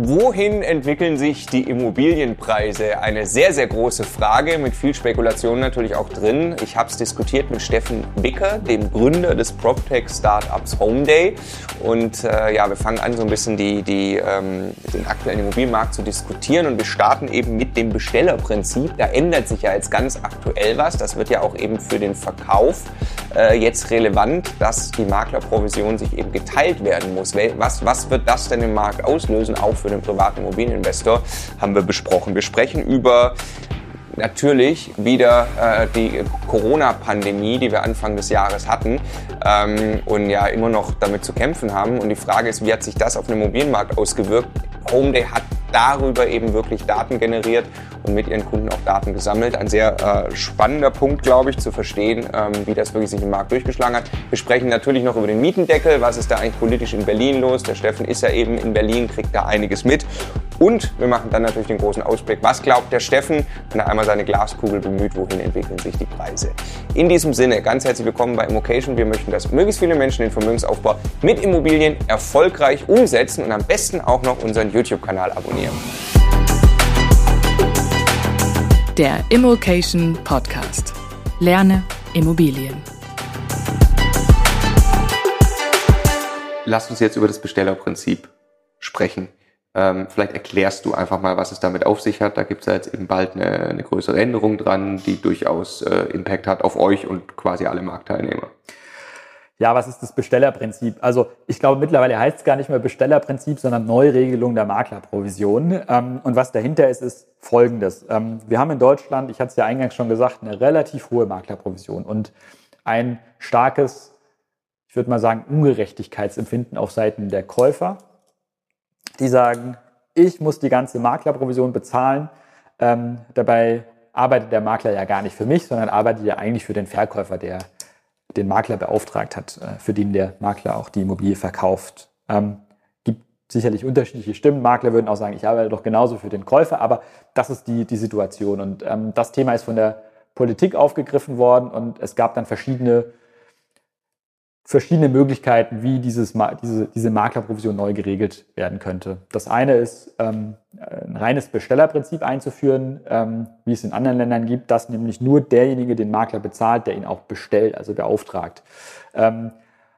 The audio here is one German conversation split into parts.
Wohin entwickeln sich die Immobilienpreise? Eine sehr, sehr große Frage mit viel Spekulation natürlich auch drin. Ich habe es diskutiert mit Steffen Wicker, dem Gründer des PropTech-Startups Homeday. Und äh, ja, wir fangen an, so ein bisschen die, die, ähm, den aktuellen Immobilienmarkt zu diskutieren. Und wir starten eben mit dem Bestellerprinzip. Da ändert sich ja jetzt ganz aktuell was. Das wird ja auch eben für den Verkauf äh, jetzt relevant, dass die Maklerprovision sich eben geteilt werden muss. Was, was wird das denn im Markt auslösen, auch für den privaten Immobilieninvestor, haben wir besprochen. Wir sprechen über natürlich wieder äh, die Corona-Pandemie, die wir Anfang des Jahres hatten ähm, und ja immer noch damit zu kämpfen haben. Und die Frage ist, wie hat sich das auf den Immobilienmarkt ausgewirkt? Homeday hat darüber eben wirklich Daten generiert und mit ihren Kunden auch Daten gesammelt. Ein sehr äh, spannender Punkt, glaube ich, zu verstehen, ähm, wie das wirklich sich im Markt durchgeschlagen hat. Wir sprechen natürlich noch über den Mietendeckel. Was ist da eigentlich politisch in Berlin los? Der Steffen ist ja eben in Berlin, kriegt da einiges mit. Und wir machen dann natürlich den großen Ausblick. Was glaubt der Steffen, wenn er einmal seine Glaskugel bemüht, wohin entwickeln sich die Preise? In diesem Sinne, ganz herzlich willkommen bei Immocation. Wir möchten, dass möglichst viele Menschen den Vermögensaufbau mit Immobilien erfolgreich umsetzen und am besten auch noch unseren YouTube-Kanal abonnieren. Der Immokation Podcast. Lerne Immobilien. Lass uns jetzt über das Bestellerprinzip sprechen. Ähm, vielleicht erklärst du einfach mal, was es damit auf sich hat. Da gibt es ja jetzt eben bald eine, eine, größere Änderung dran, die durchaus äh, Impact hat auf euch und quasi alle Marktteilnehmer. Ja, was ist das Bestellerprinzip? Also ich glaube, mittlerweile heißt es gar nicht mehr Bestellerprinzip, sondern Neuregelung der Maklerprovision. Ähm, und was dahinter ist, ist Folgendes. Ähm, wir haben in Deutschland, ich hatte es ja eingangs schon gesagt, eine relativ hohe Maklerprovision und ein starkes, ich würde mal sagen, Ungerechtigkeitsempfinden auf Seiten der Käufer, die sagen, ich muss die ganze Maklerprovision bezahlen. Ähm, dabei arbeitet der Makler ja gar nicht für mich, sondern arbeitet ja eigentlich für den Verkäufer, der den Makler beauftragt hat, äh, für den der Makler auch die Immobilie verkauft. Ähm, gibt sicherlich unterschiedliche Stimmen. Makler würden auch sagen, ich arbeite doch genauso für den Käufer, aber das ist die, die Situation. Und ähm, das Thema ist von der Politik aufgegriffen worden und es gab dann verschiedene verschiedene Möglichkeiten, wie dieses, diese, diese Maklerprovision neu geregelt werden könnte. Das eine ist, ähm, ein reines Bestellerprinzip einzuführen, ähm, wie es in anderen Ländern gibt, dass nämlich nur derjenige den Makler bezahlt, der ihn auch bestellt, also beauftragt. Ähm,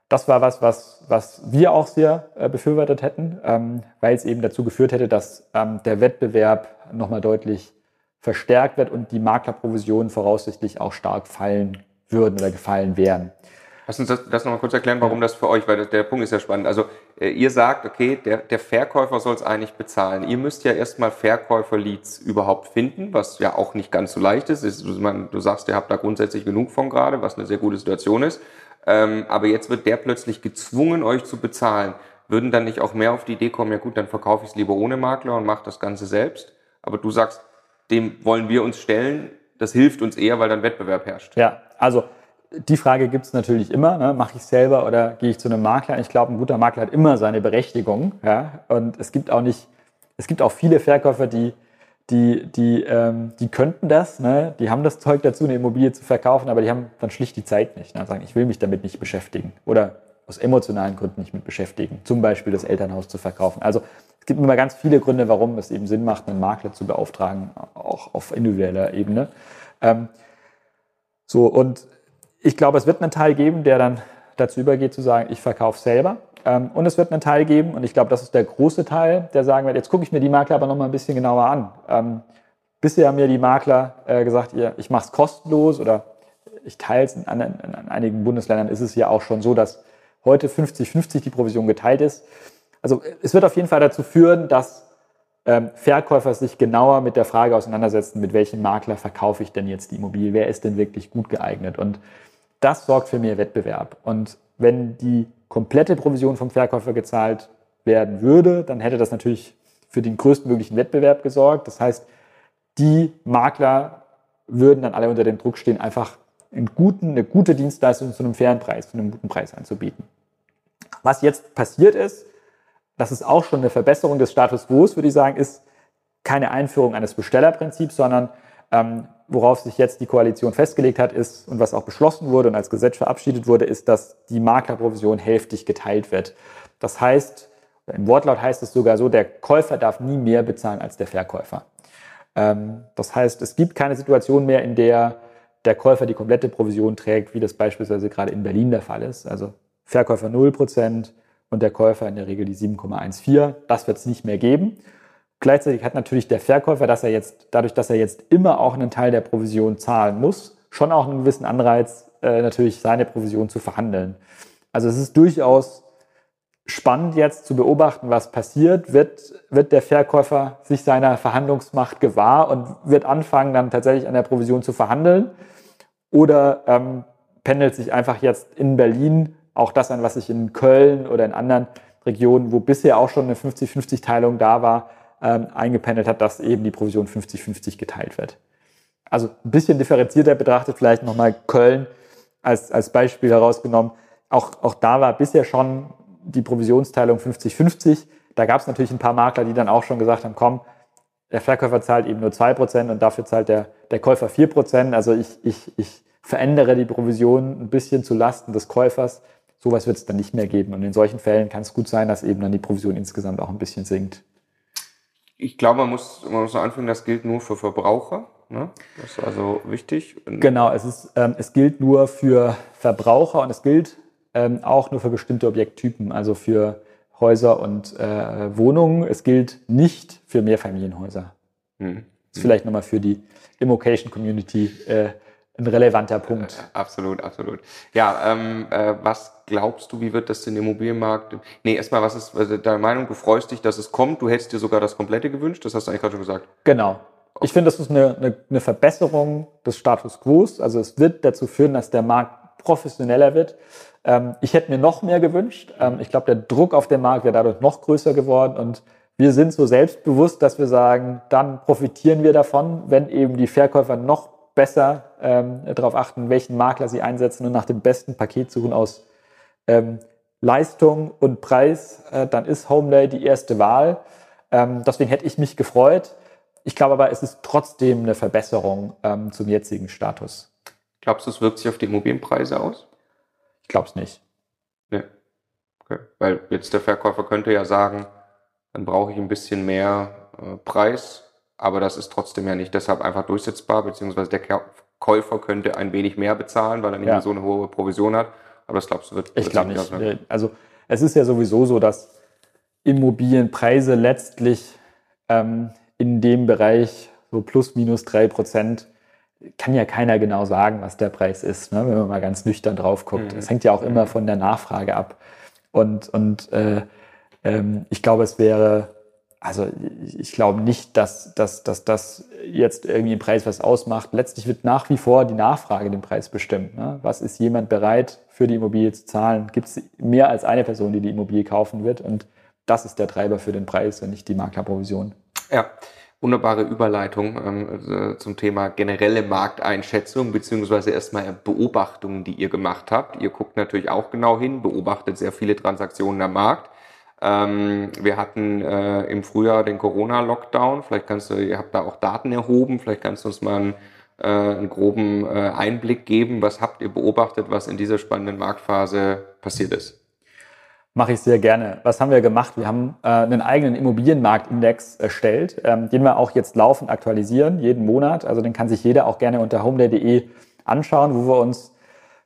das war was, was, was wir auch sehr äh, befürwortet hätten, ähm, weil es eben dazu geführt hätte, dass ähm, der Wettbewerb nochmal deutlich verstärkt wird und die Maklerprovisionen voraussichtlich auch stark fallen würden oder gefallen wären. Lass uns das, das nochmal kurz erklären, warum das für euch, weil der Punkt ist ja spannend. Also äh, ihr sagt, okay, der, der Verkäufer soll es eigentlich bezahlen. Ihr müsst ja erstmal Verkäufer-Leads überhaupt finden, was ja auch nicht ganz so leicht ist. ist man, du sagst, ihr habt da grundsätzlich genug von gerade, was eine sehr gute Situation ist. Ähm, aber jetzt wird der plötzlich gezwungen, euch zu bezahlen. Würden dann nicht auch mehr auf die Idee kommen, ja gut, dann verkaufe ich es lieber ohne Makler und mache das Ganze selbst. Aber du sagst, dem wollen wir uns stellen. Das hilft uns eher, weil dann Wettbewerb herrscht. Ja, also die Frage gibt es natürlich immer, ne? mache ich selber oder gehe ich zu einem Makler? Ich glaube, ein guter Makler hat immer seine Berechtigung. Ja? Und es gibt auch nicht, es gibt auch viele Verkäufer, die, die, die, ähm, die könnten das, ne? die haben das Zeug dazu, eine Immobilie zu verkaufen, aber die haben dann schlicht die Zeit nicht. Ne? Sagen, ich will mich damit nicht beschäftigen oder aus emotionalen Gründen nicht mit beschäftigen. Zum Beispiel das Elternhaus zu verkaufen. Also es gibt immer ganz viele Gründe, warum es eben Sinn macht, einen Makler zu beauftragen, auch auf individueller Ebene. Ähm, so, und ich glaube, es wird einen Teil geben, der dann dazu übergeht zu sagen, ich verkaufe selber. Ähm, und es wird einen Teil geben, und ich glaube, das ist der große Teil, der sagen wird, jetzt gucke ich mir die Makler aber noch mal ein bisschen genauer an. Ähm, bisher haben mir die Makler äh, gesagt, ich mache es kostenlos oder ich teile es. In, in, einigen Bundesländern ist es ja auch schon so, dass heute 50-50 die Provision geteilt ist. Also es wird auf jeden Fall dazu führen, dass ähm, Verkäufer sich genauer mit der Frage auseinandersetzen, mit welchem Makler verkaufe ich denn jetzt die Immobilie, wer ist denn wirklich gut geeignet. Und das sorgt für mehr Wettbewerb. Und wenn die komplette Provision vom Verkäufer gezahlt werden würde, dann hätte das natürlich für den größtmöglichen Wettbewerb gesorgt. Das heißt, die Makler würden dann alle unter dem Druck stehen, einfach guten, eine gute Dienstleistung zu einem fairen Preis, zu einem guten Preis anzubieten. Was jetzt passiert ist, das ist auch schon eine Verbesserung des Status quo, würde ich sagen, ist keine Einführung eines Bestellerprinzips, sondern ähm, worauf sich jetzt die Koalition festgelegt hat, ist und was auch beschlossen wurde und als Gesetz verabschiedet wurde, ist, dass die Maklerprovision hälftig geteilt wird. Das heißt, Im Wortlaut heißt es sogar so, der Käufer darf nie mehr bezahlen als der Verkäufer. Ähm, das heißt, es gibt keine Situation mehr, in der der Käufer die komplette Provision trägt, wie das beispielsweise gerade in Berlin der Fall ist. Also Verkäufer 0% und der Käufer in der Regel die 7,14. Das wird es nicht mehr geben. Gleichzeitig hat natürlich der Verkäufer, dass er jetzt, dadurch, dass er jetzt immer auch einen Teil der Provision zahlen muss, schon auch einen gewissen Anreiz, äh, natürlich seine Provision zu verhandeln. Also es ist durchaus spannend jetzt zu beobachten, was passiert. Wird, wird der Verkäufer sich seiner Verhandlungsmacht gewahr und wird anfangen, dann tatsächlich an der Provision zu verhandeln? Oder ähm, pendelt sich einfach jetzt in Berlin auch das an, was sich in Köln oder in anderen Regionen, wo bisher auch schon eine 50-50-Teilung da war, ähm, eingependelt hat, dass eben die Provision 50-50 geteilt wird. Also ein bisschen differenzierter betrachtet, vielleicht nochmal Köln als, als Beispiel herausgenommen. Auch, auch da war bisher schon die Provisionsteilung 50-50. Da gab es natürlich ein paar Makler, die dann auch schon gesagt haben, komm, der Verkäufer zahlt eben nur 2% und dafür zahlt der, der Käufer 4%. Also ich, ich, ich verändere die Provision ein bisschen zu Lasten des Käufers. Sowas wird es dann nicht mehr geben. Und in solchen Fällen kann es gut sein, dass eben dann die Provision insgesamt auch ein bisschen sinkt. Ich glaube, man muss, man muss anfügen, das gilt nur für Verbraucher. Ne? Das ist also wichtig. Genau, es, ist, ähm, es gilt nur für Verbraucher und es gilt ähm, auch nur für bestimmte Objekttypen, also für Häuser und äh, Wohnungen. Es gilt nicht für Mehrfamilienhäuser. Hm. Das ist vielleicht nochmal für die Immocation Community äh, ein relevanter Punkt. Äh, absolut, absolut. Ja, ähm, äh, was glaubst du, wie wird das den Immobilienmarkt? Nee, erstmal, was ist ist deine Meinung? Du freust dich, dass es kommt. Du hättest dir sogar das komplette gewünscht. Das hast du eigentlich gerade schon gesagt. Genau. Ich finde, das ist eine, eine, eine Verbesserung des Status quo. Also es wird dazu führen, dass der Markt professioneller wird. Ähm, ich hätte mir noch mehr gewünscht. Ähm, ich glaube, der Druck auf dem Markt wäre dadurch noch größer geworden und wir sind so selbstbewusst, dass wir sagen, dann profitieren wir davon, wenn eben die Verkäufer noch besser ähm, darauf achten, welchen Makler sie einsetzen und nach dem besten Paket suchen aus ähm, Leistung und Preis, äh, dann ist Homelay die erste Wahl. Ähm, deswegen hätte ich mich gefreut. Ich glaube aber, es ist trotzdem eine Verbesserung ähm, zum jetzigen Status. Glaubst du, es wirkt sich auf die Immobilienpreise aus? Ich glaube es nicht. Nee. Okay. Weil jetzt der Verkäufer könnte ja sagen, dann brauche ich ein bisschen mehr äh, Preis, aber das ist trotzdem ja nicht deshalb einfach durchsetzbar, beziehungsweise der Käufer könnte ein wenig mehr bezahlen, weil er nicht ja. so eine hohe Provision hat. Aber das glaubst du, wird. Ich glaube nicht. Ausmachen. Also es ist ja sowieso so, dass Immobilienpreise letztlich ähm, in dem Bereich so plus minus drei Prozent kann ja keiner genau sagen, was der Preis ist, ne, wenn man mal ganz nüchtern drauf guckt. Es mhm. hängt ja auch immer von der Nachfrage ab. Und, und äh, ähm, ich glaube, es wäre, also ich glaube nicht, dass, dass, dass das jetzt irgendwie im Preis was ausmacht. Letztlich wird nach wie vor die Nachfrage den Preis bestimmen. Ne? Was ist jemand bereit für die Immobilie zu zahlen? Gibt es mehr als eine Person, die die Immobilie kaufen wird? Und das ist der Treiber für den Preis und nicht die Maklerprovision. Ja wunderbare Überleitung ähm, äh, zum Thema generelle Markteinschätzung beziehungsweise erstmal Beobachtungen, die ihr gemacht habt. Ihr guckt natürlich auch genau hin, beobachtet sehr viele Transaktionen am Markt. Ähm, wir hatten äh, im Frühjahr den Corona-Lockdown. Vielleicht kannst du, ihr habt da auch Daten erhoben. Vielleicht kannst du uns mal einen, äh, einen groben äh, Einblick geben. Was habt ihr beobachtet, was in dieser spannenden Marktphase passiert ist? Mache ich sehr gerne. Was haben wir gemacht? Wir haben äh, einen eigenen Immobilienmarktindex erstellt, ähm, den wir auch jetzt laufend aktualisieren, jeden Monat. Also den kann sich jeder auch gerne unter homeday.de anschauen, wo wir uns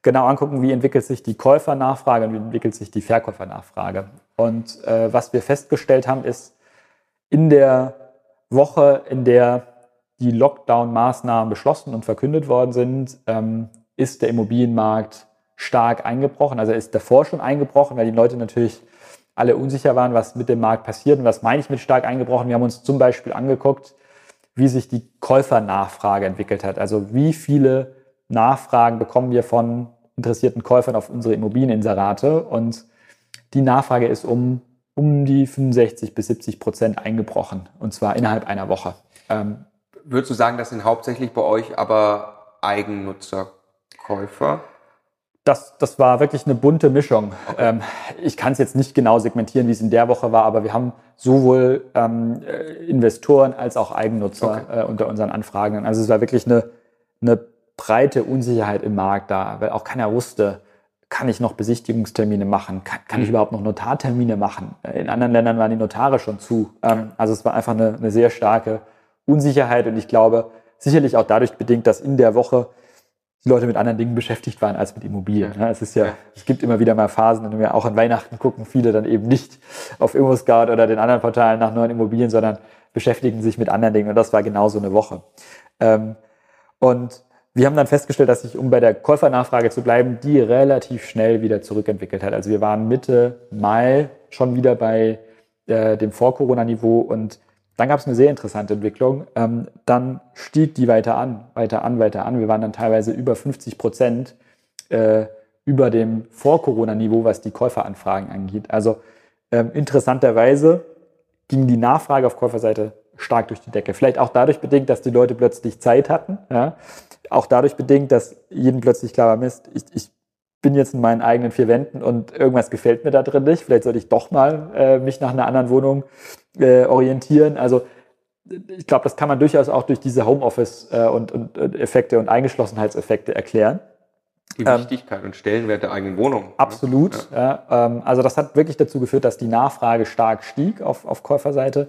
genau angucken, wie entwickelt sich die Käufernachfrage und wie entwickelt sich die Verkäufernachfrage. Und äh, was wir festgestellt haben, ist, in der Woche, in der die Lockdown-Maßnahmen beschlossen und verkündet worden sind, ähm, ist der Immobilienmarkt stark eingebrochen. Also er ist davor schon eingebrochen, weil die Leute natürlich alle unsicher waren, was mit dem Markt passiert. Und was meine ich mit stark eingebrochen? Wir haben uns zum Beispiel angeguckt, wie sich die Käufernachfrage entwickelt hat. Also wie viele Nachfragen bekommen wir von interessierten Käufern auf unsere Immobilieninserate. Und die Nachfrage ist um, um die 65 bis 70 Prozent eingebrochen. Und zwar innerhalb einer Woche. Ähm, Würdest du sagen, das sind hauptsächlich bei euch aber Eigennutzerkäufer? Das, das war wirklich eine bunte Mischung. Okay. Ähm, ich kann es jetzt nicht genau segmentieren, wie es in der Woche war, aber wir haben sowohl ähm, äh, Investoren als auch Eigennutzer okay. äh, unter unseren Anfragen. Also es war wirklich eine, eine breite Unsicherheit im Markt da, weil auch keiner wusste, kann ich noch Besichtigungstermine machen? Kann, kann ich mhm. überhaupt noch Notartermine machen? In anderen Ländern waren die Notare schon zu. Ähm, also es war einfach eine, eine sehr starke Unsicherheit und ich glaube, sicherlich auch dadurch bedingt, dass in der Woche die Leute mit anderen Dingen beschäftigt waren als mit Immobilien. Ja. Es ist ja, ja, es gibt immer wieder mal Phasen, wenn wir auch an Weihnachten gucken, viele dann eben nicht auf ImmoScout oder den anderen Portalen nach neuen Immobilien, sondern beschäftigen sich mit anderen Dingen. Und das war genau so eine Woche. Ähm, und wir haben dann festgestellt, dass sich, um bei der Käufernachfrage zu bleiben, die relativ schnell wieder zurückentwickelt hat. Also wir waren Mitte Mai schon wieder bei äh, dem Vor-Corona-Niveau und dann gab es eine sehr interessante Entwicklung. Ähm, dann stieg die weiter an, weiter an, weiter an. Wir waren dann teilweise über 50 Prozent äh, über dem Vor-Corona-Niveau, was die Käuferanfragen angeht. Also ähm, interessanterweise ging die Nachfrage auf Käuferseite stark durch die Decke. Vielleicht auch dadurch bedingt, dass die Leute plötzlich Zeit hatten. Ja? Auch dadurch bedingt, dass jedem plötzlich klar war, Mist, ich, ich bin jetzt in meinen eigenen vier Wänden und irgendwas gefällt mir da drin nicht. Vielleicht sollte ich doch mal äh, mich nach einer anderen Wohnung äh, orientieren. Also ich glaube, das kann man durchaus auch durch diese Homeoffice äh, und, und Effekte und Eingeschlossenheitseffekte erklären. Die ähm, Wichtigkeit ähm, und Stellenwert der eigenen Wohnung. Ne? Absolut. Ja. ja ähm, also das hat wirklich dazu geführt, dass die Nachfrage stark stieg auf, auf Käuferseite.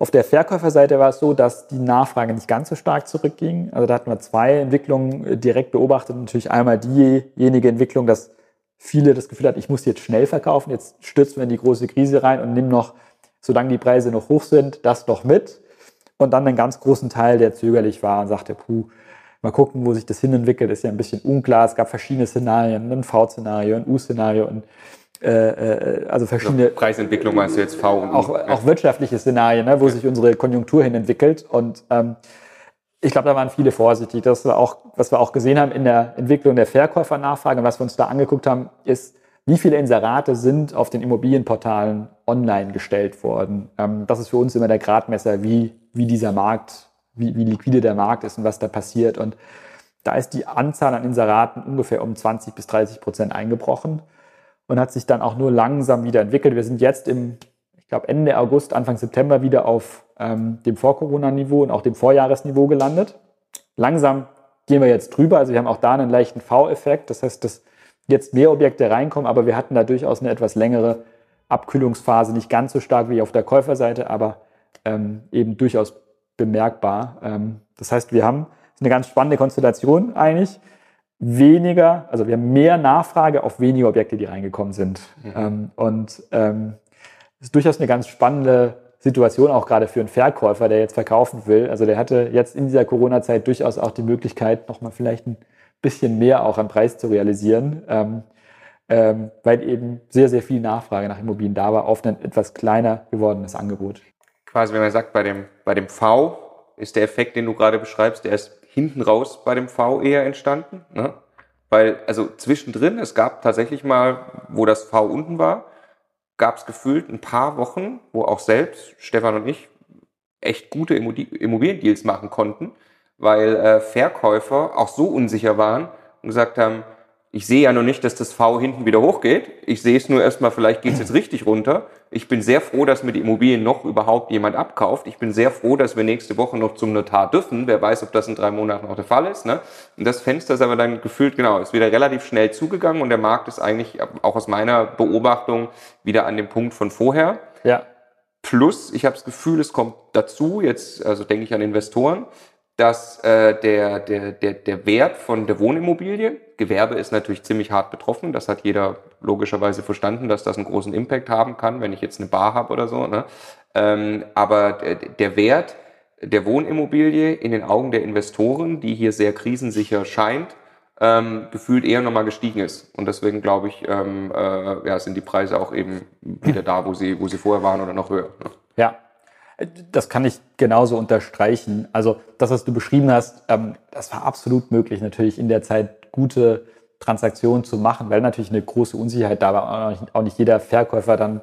Auf der Verkäuferseite war es so, dass die Nachfrage nicht ganz so stark zurückging. Also da hatten wir zwei Entwicklungen äh, direkt beobachtet. Natürlich einmal diejenige Entwicklung, dass viele das Gefühl hatten, ich muss jetzt schnell verkaufen, jetzt stürzen wir in die große Krise rein und nimm noch, solange die Preise noch hoch sind, das doch mit. Und dann einen ganz großen Teil, der zögerlich war und sagte, puh, mal gucken, wo sich das hinentwickelt, ist ja ein bisschen unklar. Es gab verschiedene Szenarien, ein V-Szenario, ein U-Szenario und äh, äh, also verschiedene also Preisentwicklung meinst du jetzt V und auch, auch wirtschaftliche Szenarien, ne, wo ja. sich unsere Konjunktur hin entwickelt und ähm, ich glaube, da waren viele vorsichtig. Das war auch, was wir auch gesehen haben in der Entwicklung der Verkäufernachfrage, was wir uns da angeguckt haben, ist, wie viele Inserate sind auf den Immobilienportalen online gestellt worden. Ähm, das ist für uns immer der Gradmesser, wie, wie dieser Markt, wie, wie liquide der Markt ist und was da passiert. Und da ist die Anzahl an Inseraten ungefähr um 20 bis 30 Prozent eingebrochen und hat sich dann auch nur langsam wieder entwickelt. Wir sind jetzt im, ich glaube, Ende August, Anfang September wieder auf ähm, dem Vor-Corona-Niveau und auch dem Vorjahresniveau gelandet. Langsam gehen wir jetzt drüber. Also wir haben auch da einen leichten V-Effekt. Das heißt, dass jetzt mehr Objekte reinkommen, aber wir hatten da durchaus eine etwas längere Abkühlungsphase, nicht ganz so stark wie auf der Käuferseite, aber ähm, eben durchaus bemerkbar. Ähm, das heißt, wir haben eine ganz spannende Konstellation eigentlich weniger, also wir haben mehr Nachfrage auf weniger Objekte, die reingekommen sind. Mhm. Ähm, und ähm, das ist durchaus eine ganz spannende Situation, auch gerade für einen Verkäufer, der jetzt verkaufen will. Also der hatte jetzt in dieser Corona-Zeit durchaus auch die Möglichkeit, nochmal vielleicht ein bisschen mehr auch an Preis zu realisieren, ähm, ähm, weil eben sehr, sehr viel Nachfrage nach Immobilien da war auf ein etwas kleiner gewordenes Angebot. Quasi, wenn man sagt, bei dem, bei dem V ist der Effekt, den du gerade beschreibst, der ist hinten raus bei dem V eher entstanden. Ne? Weil, also zwischendrin, es gab tatsächlich mal, wo das V unten war, gab es gefühlt ein paar Wochen, wo auch selbst Stefan und ich echt gute Immobiliendeals machen konnten, weil äh, Verkäufer auch so unsicher waren und gesagt haben, ich sehe ja noch nicht, dass das V hinten wieder hochgeht. Ich sehe es nur erstmal, vielleicht geht es jetzt richtig runter. Ich bin sehr froh, dass mir die Immobilien noch überhaupt jemand abkauft. Ich bin sehr froh, dass wir nächste Woche noch zum Notar dürfen. Wer weiß, ob das in drei Monaten auch der Fall ist. Ne? Und das Fenster ist aber dann gefühlt, genau, ist wieder relativ schnell zugegangen und der Markt ist eigentlich auch aus meiner Beobachtung wieder an dem Punkt von vorher. Ja. Plus, ich habe das Gefühl, es kommt dazu, jetzt, also denke ich an Investoren, dass äh, der, der, der, der Wert von der Wohnimmobilie, Gewerbe ist natürlich ziemlich hart betroffen, das hat jeder logischerweise verstanden, dass das einen großen Impact haben kann, wenn ich jetzt eine Bar habe oder so. Ne? Ähm, aber der, der Wert der Wohnimmobilie in den Augen der Investoren, die hier sehr krisensicher scheint, ähm, gefühlt eher nochmal gestiegen ist. Und deswegen glaube ich, ähm, äh, ja, sind die Preise auch eben wieder da, wo sie, wo sie vorher waren oder noch höher. Ne? Ja, das kann ich genauso unterstreichen. Also das, was du beschrieben hast, ähm, das war absolut möglich, natürlich in der Zeit gute Transaktionen zu machen, weil natürlich eine große Unsicherheit da war. Auch nicht, auch nicht jeder Verkäufer dann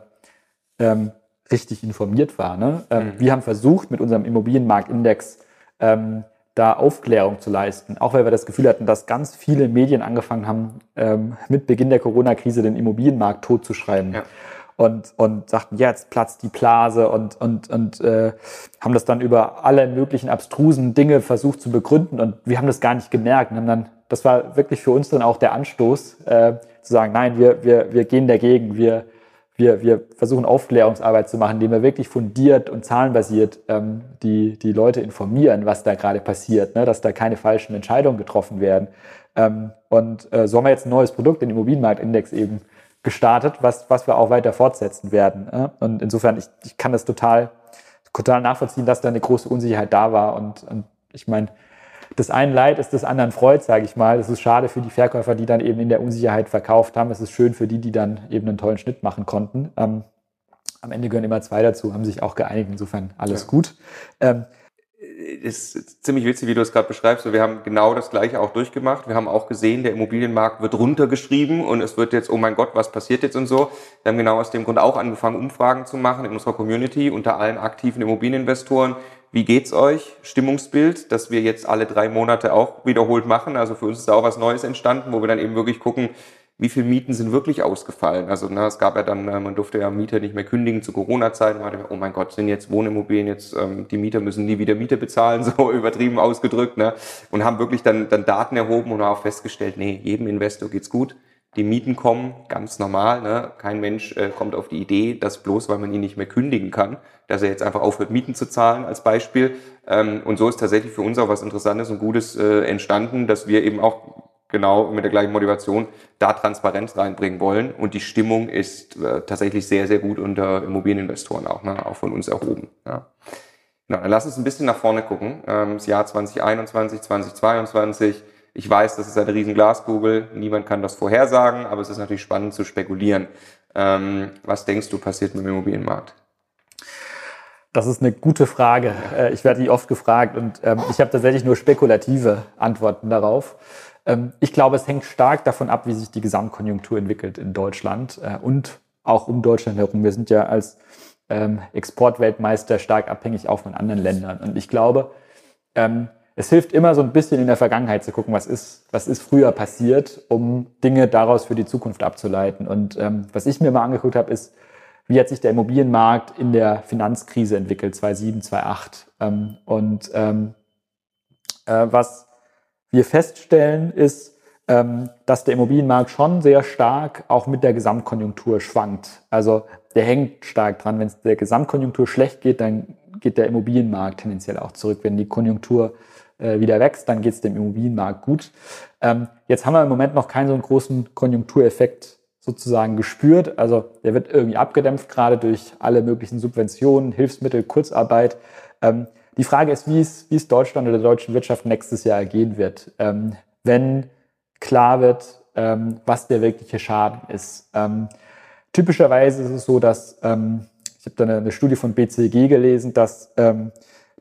ähm, richtig informiert war. Ne? Ähm, mhm. Wir haben versucht, mit unserem Immobilienmarktindex ähm, da Aufklärung zu leisten, auch weil wir das Gefühl hatten, dass ganz viele Medien angefangen haben, ähm, mit Beginn der Corona-Krise den Immobilienmarkt totzuschreiben. Ja. Und, und sagten, jetzt platzt die Blase und, und, und äh, haben das dann über alle möglichen abstrusen Dinge versucht zu begründen und wir haben das gar nicht gemerkt und haben dann, das war wirklich für uns dann auch der Anstoß, äh, zu sagen, nein, wir, wir, wir gehen dagegen, wir, wir, wir versuchen Aufklärungsarbeit zu machen, indem wir wirklich fundiert und zahlenbasiert ähm, die, die Leute informieren, was da gerade passiert, ne? dass da keine falschen Entscheidungen getroffen werden. Ähm, und äh, so haben wir jetzt ein neues Produkt, den Immobilienmarktindex eben gestartet, was, was wir auch weiter fortsetzen werden. Äh? Und insofern, ich, ich kann das total, total nachvollziehen, dass da eine große Unsicherheit da war. Und, und ich meine, das eine Leid ist des anderen Freud, sage ich mal. Es ist schade für die Verkäufer, die dann eben in der Unsicherheit verkauft haben. Es ist schön für die, die dann eben einen tollen Schnitt machen konnten. Ähm, am Ende gehören immer zwei dazu, haben sich auch geeinigt. Insofern alles ja. gut. Ähm, ist ziemlich witzig, wie du es gerade beschreibst. Wir haben genau das Gleiche auch durchgemacht. Wir haben auch gesehen, der Immobilienmarkt wird runtergeschrieben und es wird jetzt, oh mein Gott, was passiert jetzt und so. Wir haben genau aus dem Grund auch angefangen, Umfragen zu machen in unserer Community unter allen aktiven Immobilieninvestoren wie geht's euch? Stimmungsbild, das wir jetzt alle drei Monate auch wiederholt machen. Also für uns ist da auch was Neues entstanden, wo wir dann eben wirklich gucken, wie viele Mieten sind wirklich ausgefallen. Also na, es gab ja dann, äh, man durfte ja Mieter nicht mehr kündigen zu Corona-Zeiten. Oh mein Gott, sind jetzt Wohnimmobilien jetzt, ähm, die Mieter müssen nie wieder Miete bezahlen, so übertrieben ausgedrückt. Ne? Und haben wirklich dann, dann Daten erhoben und auch festgestellt, nee, jedem Investor geht's gut die Mieten kommen, ganz normal. Ne? Kein Mensch äh, kommt auf die Idee, dass bloß weil man ihn nicht mehr kündigen kann, dass er jetzt einfach aufhört, Mieten zu zahlen als Beispiel. Ähm, und so ist tatsächlich für uns auch was Interessantes und Gutes äh, entstanden, dass wir eben auch genau mit der gleichen Motivation da Transparenz reinbringen wollen. Und die Stimmung ist äh, tatsächlich sehr, sehr gut unter Immobilieninvestoren auch, ne? auch von uns erhoben. Ja. Genau, dann lass uns ein bisschen nach vorne gucken. Ähm, das Jahr 2021, 2022 ich weiß, das ist eine riesen Glaskugel, niemand kann das vorhersagen, aber es ist natürlich spannend zu spekulieren. Ähm, was denkst du passiert mit dem Immobilienmarkt? Das ist eine gute Frage. Äh, ich werde die oft gefragt und ähm, ich habe tatsächlich nur spekulative Antworten darauf. Ähm, ich glaube, es hängt stark davon ab, wie sich die Gesamtkonjunktur entwickelt in Deutschland äh, und auch um Deutschland herum. Wir sind ja als ähm, Exportweltmeister stark abhängig auch von anderen Ländern. Und ich glaube, ähm, es hilft immer so ein bisschen in der Vergangenheit zu gucken, was ist, was ist früher passiert, um Dinge daraus für die Zukunft abzuleiten. Und ähm, was ich mir mal angeguckt habe, ist, wie hat sich der Immobilienmarkt in der Finanzkrise entwickelt, 2007, 2008. Ähm, und ähm, äh, was wir feststellen, ist, ähm, dass der Immobilienmarkt schon sehr stark auch mit der Gesamtkonjunktur schwankt. Also der hängt stark dran. Wenn es der Gesamtkonjunktur schlecht geht, dann geht der Immobilienmarkt tendenziell auch zurück. Wenn die Konjunktur äh, wieder wächst, dann geht es dem Immobilienmarkt gut. Ähm, jetzt haben wir im Moment noch keinen so einen großen Konjunktureffekt sozusagen gespürt. Also der wird irgendwie abgedämpft, gerade durch alle möglichen Subventionen, Hilfsmittel, Kurzarbeit. Die Frage ist, wie es, wie es Deutschland oder der deutschen Wirtschaft nächstes Jahr ergehen wird, ähm, wenn klar wird, ähm, was der wirkliche Schaden ist. Ähm, typischerweise ist es so, dass ähm, ich habe da eine, eine, Studie von BCG gelesen, dass ähm,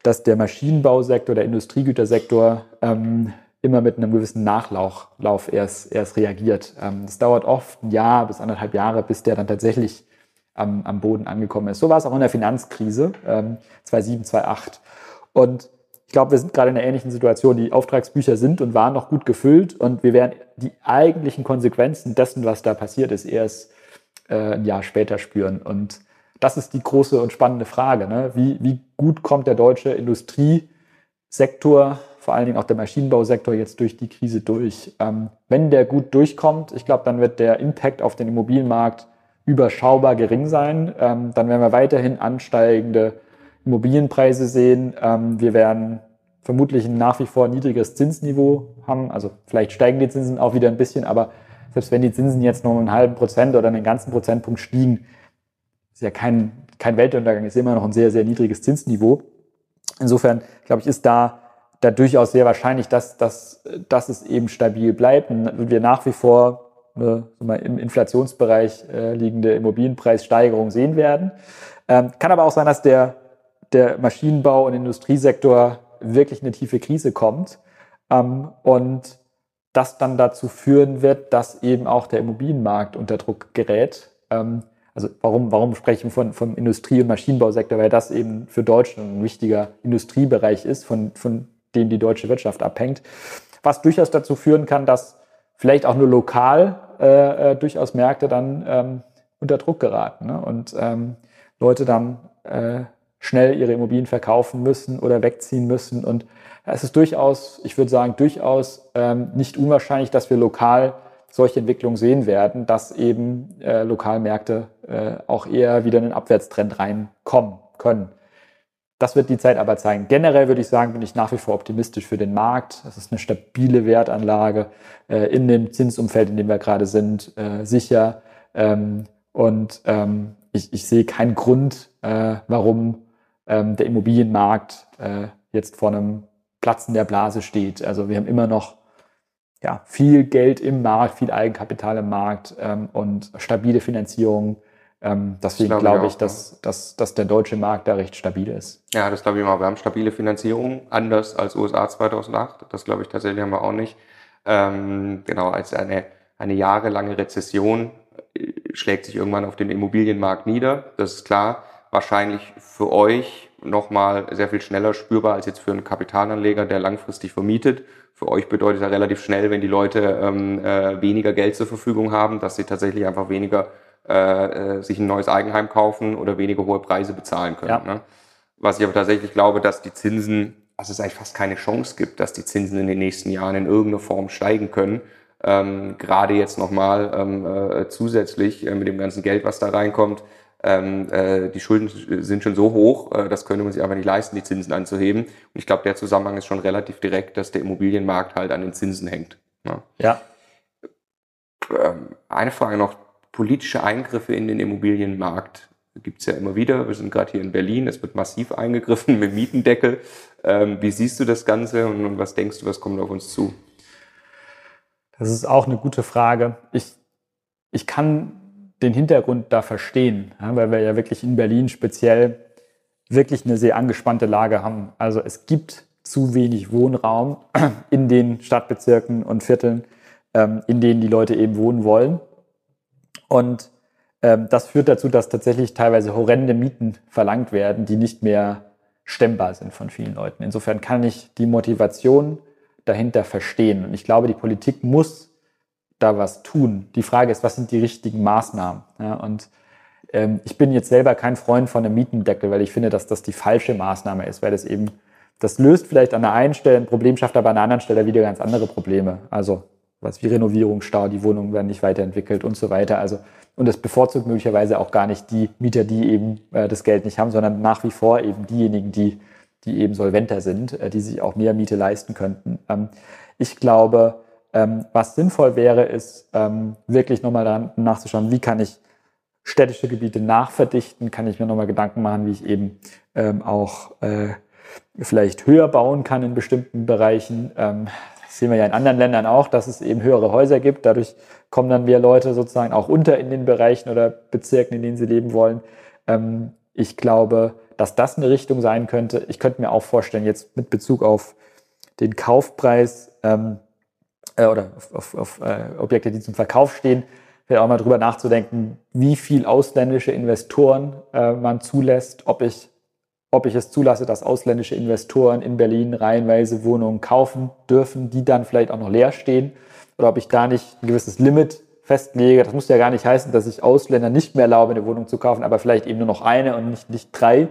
dass der Maschinenbausektor, der Industriegütersektor ähm, immer mit einem gewissen Nachlauf erst, erst reagiert. Es dauert oft ein Jahr bis anderthalb Jahre, bis der dann tatsächlich am, am Boden angekommen ist. So war es auch in der Finanzkrise ähm, 2007, 2008. Und ich glaube, wir sind gerade in einer ähnlichen Situation. Die Auftragsbücher sind und waren noch gut gefüllt und wir werden die eigentlichen Konsequenzen dessen, was da passiert ist, erst äh, ein Jahr später spüren. Und das ist die große und spannende Frage. Ne? Wie, wie gut kommt der deutsche Industriesektor, vor allen Dingen auch der Maschinenbausektor, jetzt durch die Krise durch? Ähm, wenn der gut durchkommt, ich glaube, dann wird der Impact auf den Immobilienmarkt überschaubar gering sein. Ähm, dann werden wir weiterhin ansteigende Immobilienpreise sehen. Ähm, wir werden vermutlich ein nach wie vor niedriges Zinsniveau haben. Also vielleicht steigen die Zinsen auch wieder ein bisschen, aber selbst wenn die Zinsen jetzt nur einen halben Prozent oder einen ganzen Prozentpunkt stiegen, ist ja kein, kein Weltuntergang, ist immer noch ein sehr, sehr niedriges Zinsniveau. Insofern, glaube ich, ist da, da durchaus sehr wahrscheinlich, dass, dass, dass es eben stabil bleibt und wir nach wie vor eine, im Inflationsbereich äh, liegende Immobilienpreissteigerung sehen werden. Ähm, kann aber auch sein, dass der, der Maschinenbau- und Industriesektor wirklich eine tiefe Krise kommt ähm, und das dann dazu führen wird, dass eben auch der Immobilienmarkt unter Druck gerät. Ähm, also warum, warum sprechen wir von, vom Industrie- und Maschinenbausektor? Weil das eben für Deutschland ein wichtiger Industriebereich ist, von, von dem die deutsche Wirtschaft abhängt. Was durchaus dazu führen kann, dass vielleicht auch nur lokal äh, äh, durchaus Märkte dann ähm, unter Druck geraten ne? und ähm, Leute dann äh, schnell ihre Immobilien verkaufen müssen oder wegziehen müssen. Und es ist durchaus, ich würde sagen, durchaus ähm, nicht unwahrscheinlich, dass wir lokal solche Entwicklungen sehen werden, dass eben äh, Lokalmärkte äh, auch eher wieder in einen Abwärtstrend reinkommen können. Das wird die Zeit aber zeigen. Generell würde ich sagen, bin ich nach wie vor optimistisch für den Markt. Es ist eine stabile Wertanlage äh, in dem Zinsumfeld, in dem wir gerade sind, äh, sicher. Ähm, und ähm, ich, ich sehe keinen Grund, äh, warum ähm, der Immobilienmarkt äh, jetzt vor einem Platzen der Blase steht. Also wir haben immer noch ja, viel Geld im Markt, viel Eigenkapital im Markt ähm, und stabile Finanzierung. Ähm, deswegen glaube glaub ich, auch, dass, dass, dass der deutsche Markt da recht stabil ist. Ja, das glaube ich mal. Wir haben stabile Finanzierung, anders als USA 2008. Das glaube ich tatsächlich haben wir auch nicht. Ähm, genau, als eine, eine jahrelange Rezession äh, schlägt sich irgendwann auf den Immobilienmarkt nieder. Das ist klar. Wahrscheinlich für euch nochmal sehr viel schneller spürbar als jetzt für einen Kapitalanleger, der langfristig vermietet für euch bedeutet ja relativ schnell, wenn die Leute ähm, äh, weniger Geld zur Verfügung haben, dass sie tatsächlich einfach weniger äh, äh, sich ein neues Eigenheim kaufen oder weniger hohe Preise bezahlen können. Ja. Ne? Was ich aber tatsächlich glaube, dass die Zinsen, also es eigentlich fast keine Chance gibt, dass die Zinsen in den nächsten Jahren in irgendeiner Form steigen können. Ähm, gerade jetzt nochmal ähm, äh, zusätzlich äh, mit dem ganzen Geld, was da reinkommt, ähm, äh, die Schulden sind schon so hoch, äh, das könnte man sich einfach nicht leisten, die Zinsen anzuheben. Und ich glaube, der Zusammenhang ist schon relativ direkt, dass der Immobilienmarkt halt an den Zinsen hängt. Ja. ja. Ähm, eine Frage noch, politische Eingriffe in den Immobilienmarkt gibt es ja immer wieder. Wir sind gerade hier in Berlin, es wird massiv eingegriffen mit Mietendeckel. Ähm, wie siehst du das Ganze und, was denkst du, was kommt auf uns zu? Das ist auch eine gute Frage. Ich, ich kann den Hintergrund da verstehen, ja, weil wir ja wirklich in Berlin speziell wirklich eine sehr angespannte Lage haben. Also es gibt zu wenig Wohnraum in den Stadtbezirken und Vierteln, ähm, in denen die Leute eben wohnen wollen. Und ähm, das führt dazu, dass tatsächlich teilweise horrende Mieten verlangt werden, die nicht mehr stemmbar sind von vielen Leuten. Insofern kann ich die Motivation dahinter verstehen. Und ich glaube, die Politik muss da was tun. Die Frage ist, was sind die richtigen Maßnahmen? Ja, und ähm, ich bin jetzt selber kein Freund von einem Mietendeckel, weil ich finde, dass das die falsche Maßnahme ist, weil das eben, das löst vielleicht an der einen Stelle ein Problem, schafft aber an der anderen Stelle wieder ganz andere Probleme. Also was wie Renovierungsstau, die Wohnungen werden nicht weiterentwickelt und so weiter. Also und es bevorzugt möglicherweise auch gar nicht die Mieter, die eben äh, das Geld nicht haben, sondern nach wie vor eben diejenigen, die die eben solventer sind, äh, die sich auch mehr Miete leisten könnten. Ähm, ich glaube, ähm, was sinnvoll wäre, ist ähm, wirklich nochmal daran nachzuschauen, wie kann ich städtische Gebiete nachverdichten, kann ich mir nochmal Gedanken machen, wie ich eben ähm, auch äh, vielleicht höher bauen kann in bestimmten Bereichen. Ähm, das sehen wir ja in anderen Ländern auch, dass es eben höhere Häuser gibt. Dadurch kommen dann mehr Leute sozusagen auch unter in den Bereichen oder Bezirken, in denen sie leben wollen. Ähm, ich glaube, dass das eine Richtung sein könnte. Ich könnte mir auch vorstellen, jetzt mit Bezug auf den Kaufpreis, ähm, äh, oder auf, auf, auf äh, Objekte, die zum Verkauf stehen, wäre auch mal drüber nachzudenken, wie viel ausländische Investoren äh, man zulässt, ob ich, ob ich es zulasse, dass ausländische Investoren in Berlin reihenweise Wohnungen kaufen dürfen, die dann vielleicht auch noch leer stehen, oder ob ich da nicht ein gewisses Limit festlege. Das muss ja gar nicht heißen, dass ich Ausländer nicht mehr erlaube, eine Wohnung zu kaufen, aber vielleicht eben nur noch eine und nicht, nicht drei.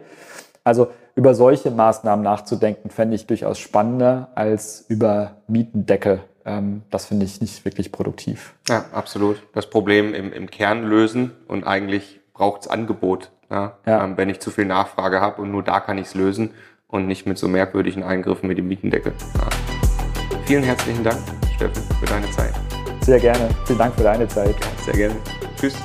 Also über solche Maßnahmen nachzudenken, fände ich durchaus spannender als über Mietendeckel ähm, das finde ich nicht wirklich produktiv. Ja, absolut. Das Problem im, im Kern lösen und eigentlich braucht es Angebot. Ja? ja. Ähm, wenn ich zu viel Nachfrage habe und nur da kann ich es lösen und nicht mit so merkwürdigen Eingriffen wie dem Mietendeckel. Ja. Vielen herzlichen Dank, Steffen, für deine Zeit. Sehr gerne. Vielen Dank für deine Zeit. Sehr gerne. Tschüss.